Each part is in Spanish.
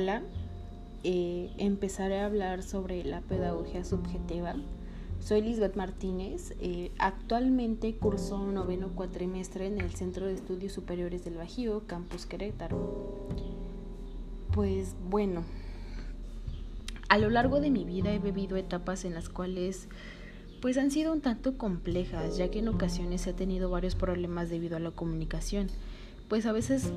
Hola, eh, empezaré a hablar sobre la pedagogía subjetiva. Soy Lisbeth Martínez, eh, actualmente curso noveno cuatrimestre en el Centro de Estudios Superiores del Bajío, Campus Querétaro. Pues bueno, a lo largo de mi vida he vivido etapas en las cuales pues han sido un tanto complejas, ya que en ocasiones he tenido varios problemas debido a la comunicación. Pues a veces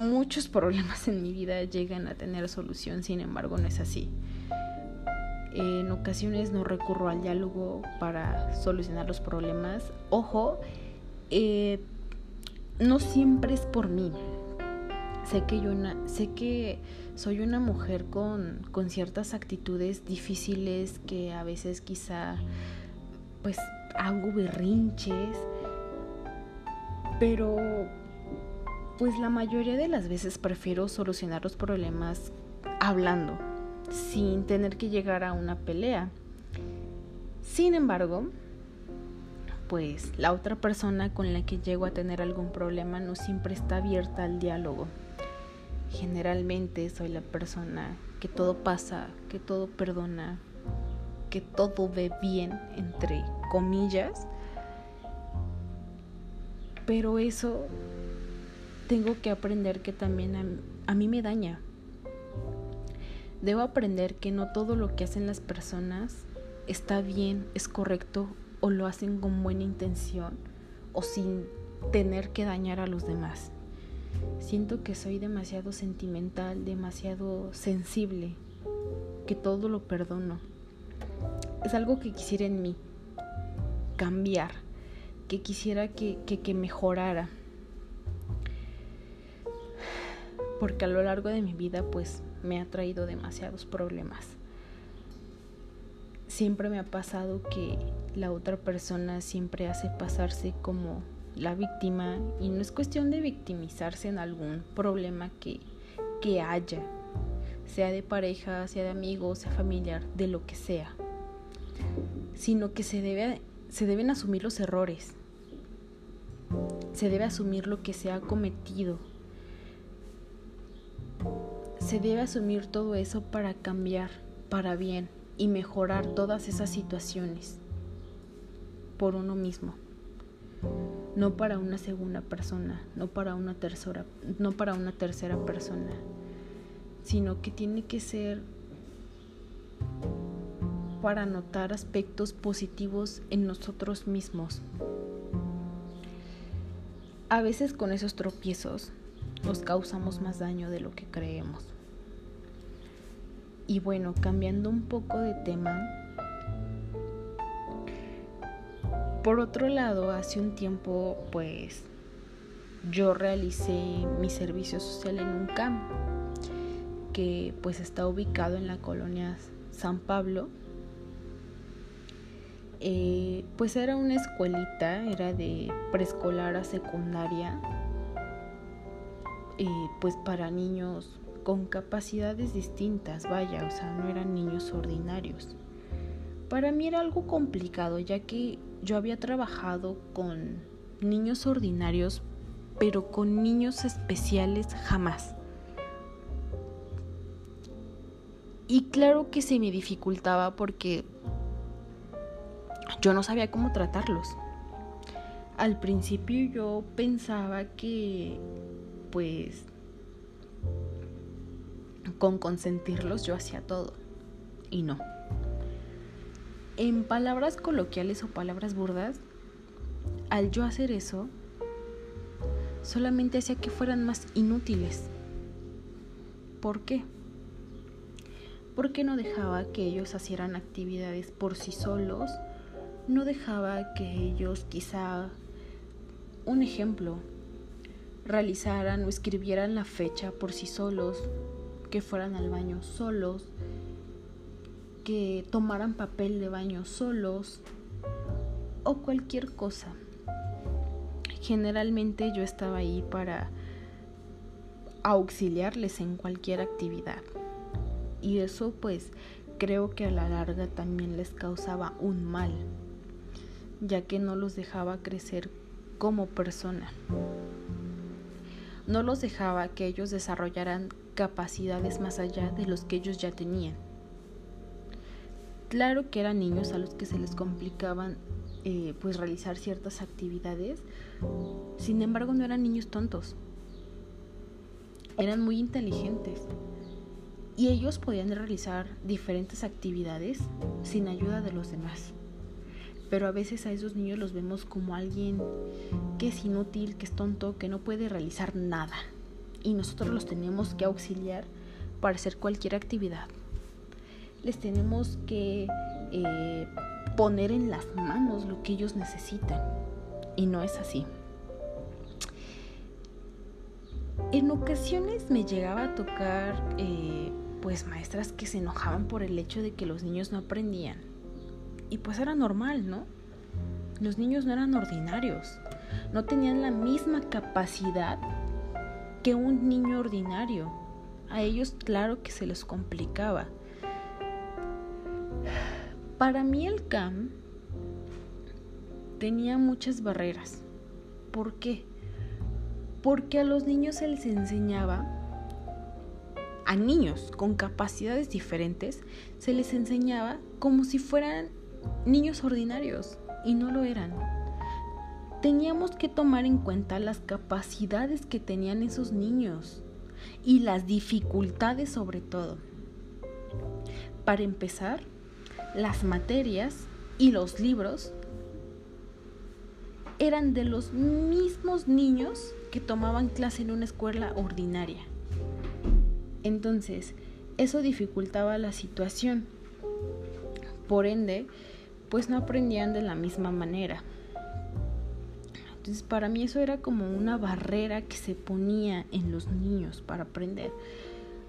muchos problemas en mi vida llegan a tener solución, sin embargo no es así. En ocasiones no recurro al diálogo para solucionar los problemas. Ojo, eh, no siempre es por mí. Sé que, yo sé que soy una mujer con, con ciertas actitudes difíciles que a veces quizá pues hago berrinches, pero pues la mayoría de las veces prefiero solucionar los problemas hablando, sin tener que llegar a una pelea. Sin embargo, pues la otra persona con la que llego a tener algún problema no siempre está abierta al diálogo. Generalmente soy la persona que todo pasa, que todo perdona, que todo ve bien, entre comillas. Pero eso tengo que aprender que también a, mí me daña. Debo aprender que no todo lo que hacen las personas está bien, es correcto o lo hacen con buena intención o sin tener que dañar a los demás. Siento que soy demasiado sentimental, demasiado sensible, que todo lo perdono. Es algo que quisiera en mí cambiar, que quisiera que, que, que mejorara porque a lo largo de mi vida pues me ha traído demasiados problemas. Siempre me ha pasado que la otra persona siempre hace pasarse como la víctima y no es cuestión de victimizarse en algún problema que, que haya, sea de pareja, sea de amigos, sea familiar, de lo que sea, sino que se, debe, se deben asumir los errores, se debe asumir lo que se ha cometido se debe asumir todo eso para cambiar, para bien y mejorar todas esas situaciones por uno mismo. No para una segunda persona, no para una tercera, no para una tercera persona, sino que tiene que ser para notar aspectos positivos en nosotros mismos. A veces con esos tropiezos nos causamos más daño de lo que creemos. Y bueno, cambiando un poco de tema, por otro lado, hace un tiempo pues yo realicé mi servicio social en un camp que pues está ubicado en la colonia San Pablo. Eh, pues era una escuelita, era de preescolar a secundaria, eh, pues para niños con capacidades distintas, vaya, o sea, no eran niños ordinarios. Para mí era algo complicado, ya que yo había trabajado con niños ordinarios, pero con niños especiales jamás. Y claro que se me dificultaba porque yo no sabía cómo tratarlos. Al principio yo pensaba que pues con consentirlos yo hacía todo. Y no. En palabras coloquiales o palabras burdas, al yo hacer eso, solamente hacía que fueran más inútiles. ¿Por qué? Porque no dejaba que ellos hicieran actividades por sí solos, no dejaba que ellos quizá, un ejemplo, realizaran o escribieran la fecha por sí solos, que fueran al baño solos, que tomaran papel de baño solos o cualquier cosa. Generalmente yo estaba ahí para auxiliarles en cualquier actividad. Y eso pues creo que a la larga también les causaba un mal, ya que no los dejaba crecer como persona. No los dejaba que ellos desarrollaran capacidades más allá de los que ellos ya tenían. Claro que eran niños a los que se les complicaban eh, pues realizar ciertas actividades, sin embargo no eran niños tontos, eran muy inteligentes y ellos podían realizar diferentes actividades sin ayuda de los demás. Pero a veces a esos niños los vemos como alguien que es inútil, que es tonto, que no puede realizar nada. Y nosotros los tenemos que auxiliar para hacer cualquier actividad. Les tenemos que eh, poner en las manos lo que ellos necesitan. Y no es así. En ocasiones me llegaba a tocar eh, pues maestras que se enojaban por el hecho de que los niños no aprendían. Y pues era normal, ¿no? Los niños no eran ordinarios, no tenían la misma capacidad que un niño ordinario. A ellos claro que se les complicaba. Para mí el CAM tenía muchas barreras. ¿Por qué? Porque a los niños se les enseñaba a niños con capacidades diferentes se les enseñaba como si fueran niños ordinarios y no lo eran. Teníamos que tomar en cuenta las capacidades que tenían esos niños y las dificultades sobre todo. Para empezar, las materias y los libros eran de los mismos niños que tomaban clase en una escuela ordinaria. Entonces, eso dificultaba la situación. Por ende, pues no aprendían de la misma manera. Entonces, para mí eso era como una barrera que se ponía en los niños para aprender.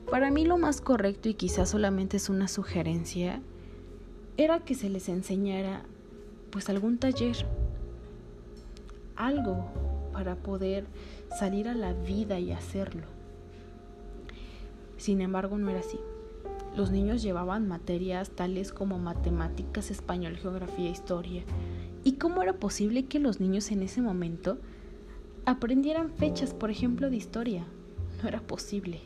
Para mí lo más correcto, y quizás solamente es una sugerencia, era que se les enseñara pues algún taller, algo para poder salir a la vida y hacerlo. Sin embargo, no era así. Los niños llevaban materias tales como matemáticas, español, geografía, historia. ¿Y cómo era posible que los niños en ese momento aprendieran fechas, por ejemplo, de historia? No era posible.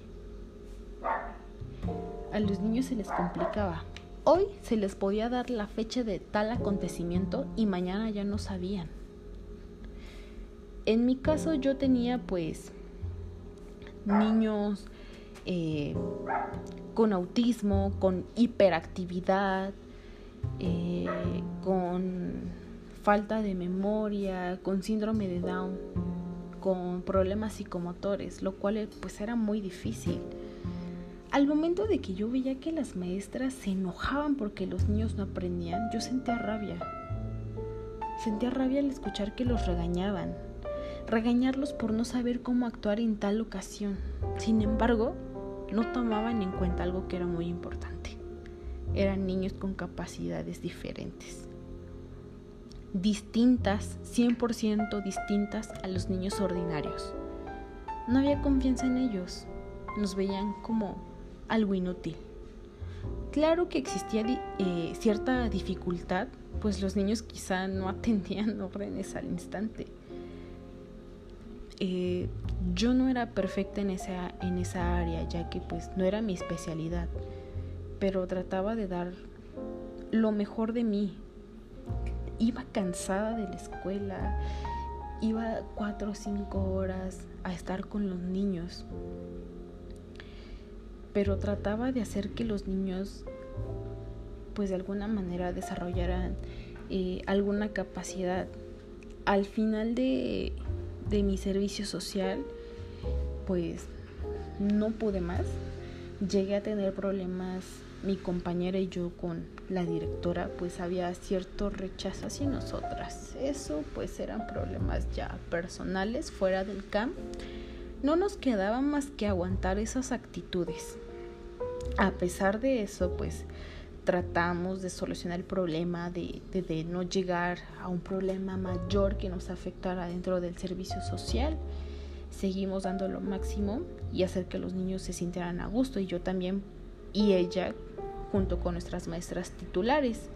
A los niños se les complicaba. Hoy se les podía dar la fecha de tal acontecimiento y mañana ya no sabían. En mi caso yo tenía pues niños eh, con autismo, con hiperactividad, eh, con falta de memoria, con síndrome de Down, con problemas psicomotores, lo cual pues era muy difícil. Al momento de que yo veía que las maestras se enojaban porque los niños no aprendían, yo sentía rabia. Sentía rabia al escuchar que los regañaban, regañarlos por no saber cómo actuar en tal ocasión. Sin embargo, no tomaban en cuenta algo que era muy importante. Eran niños con capacidades diferentes. Distintas, 100% distintas a los niños ordinarios. No había confianza en ellos. Nos veían como algo inútil. Claro que existía eh, cierta dificultad, pues los niños quizá no atendían órdenes al instante eh, yo no era perfecta en esa, en esa área, ya que pues no era mi especialidad, pero trataba de dar lo mejor de mí. Iba cansada de la escuela, iba cuatro o cinco horas a estar con los niños, pero trataba de hacer que los niños pues de alguna manera desarrollaran eh, alguna capacidad. Al final de de mi servicio social, pues no pude más. Llegué a tener problemas mi compañera y yo con la directora, pues había cierto rechazo hacia nosotras. Eso pues eran problemas ya personales fuera del camp. No nos quedaba más que aguantar esas actitudes. A pesar de eso, pues tratamos de solucionar el problema, de, de, no llegar a un problema mayor que nos afectara dentro del servicio social. Seguimos dando lo máximo y hacer que los niños se sintieran a gusto y yo también y ella junto con nuestras maestras titulares.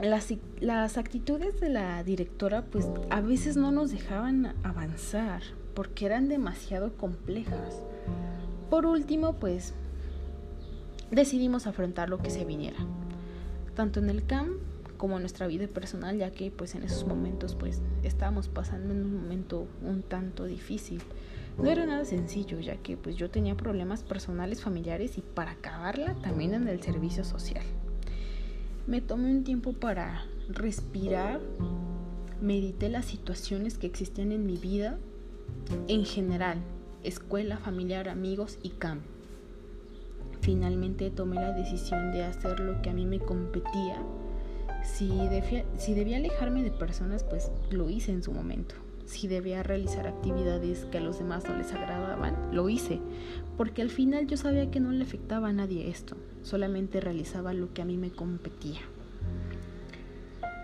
Las, las actitudes de la directora pues a veces no nos dejaban avanzar porque eran demasiado complejas. Por último, pues decidimos afrontar lo que se viniera, tanto en el camp como en nuestra vida personal, ya que pues en esos momentos pues estábamos pasando en un momento un tanto difícil. No era nada sencillo, ya que pues yo tenía problemas personales, familiares y para acabarla también en el servicio social. Me tomé un tiempo para respirar, medité las situaciones que existían en mi vida en general, escuela, familiar, amigos y camp. Finalmente tomé la decisión de hacer lo que a mí me competía. Si si debía alejarme de personas, pues lo hice en su momento. Si debía realizar actividades que a los demás no les agradaban, lo hice, porque al final yo sabía que no le afectaba a nadie esto, solamente realizaba lo que a mí me competía.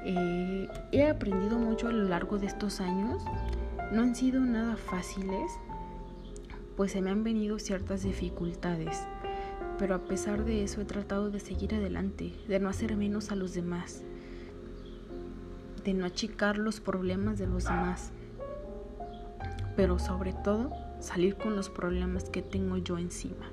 Eh, he aprendido mucho a lo largo de estos años, no han sido nada fáciles, pues se me han venido ciertas dificultades, pero a pesar de eso he tratado de seguir adelante, de no hacer menos a los demás, de no achicar los problemas de los demás, pero sobre todo salir con los problemas que tengo yo encima.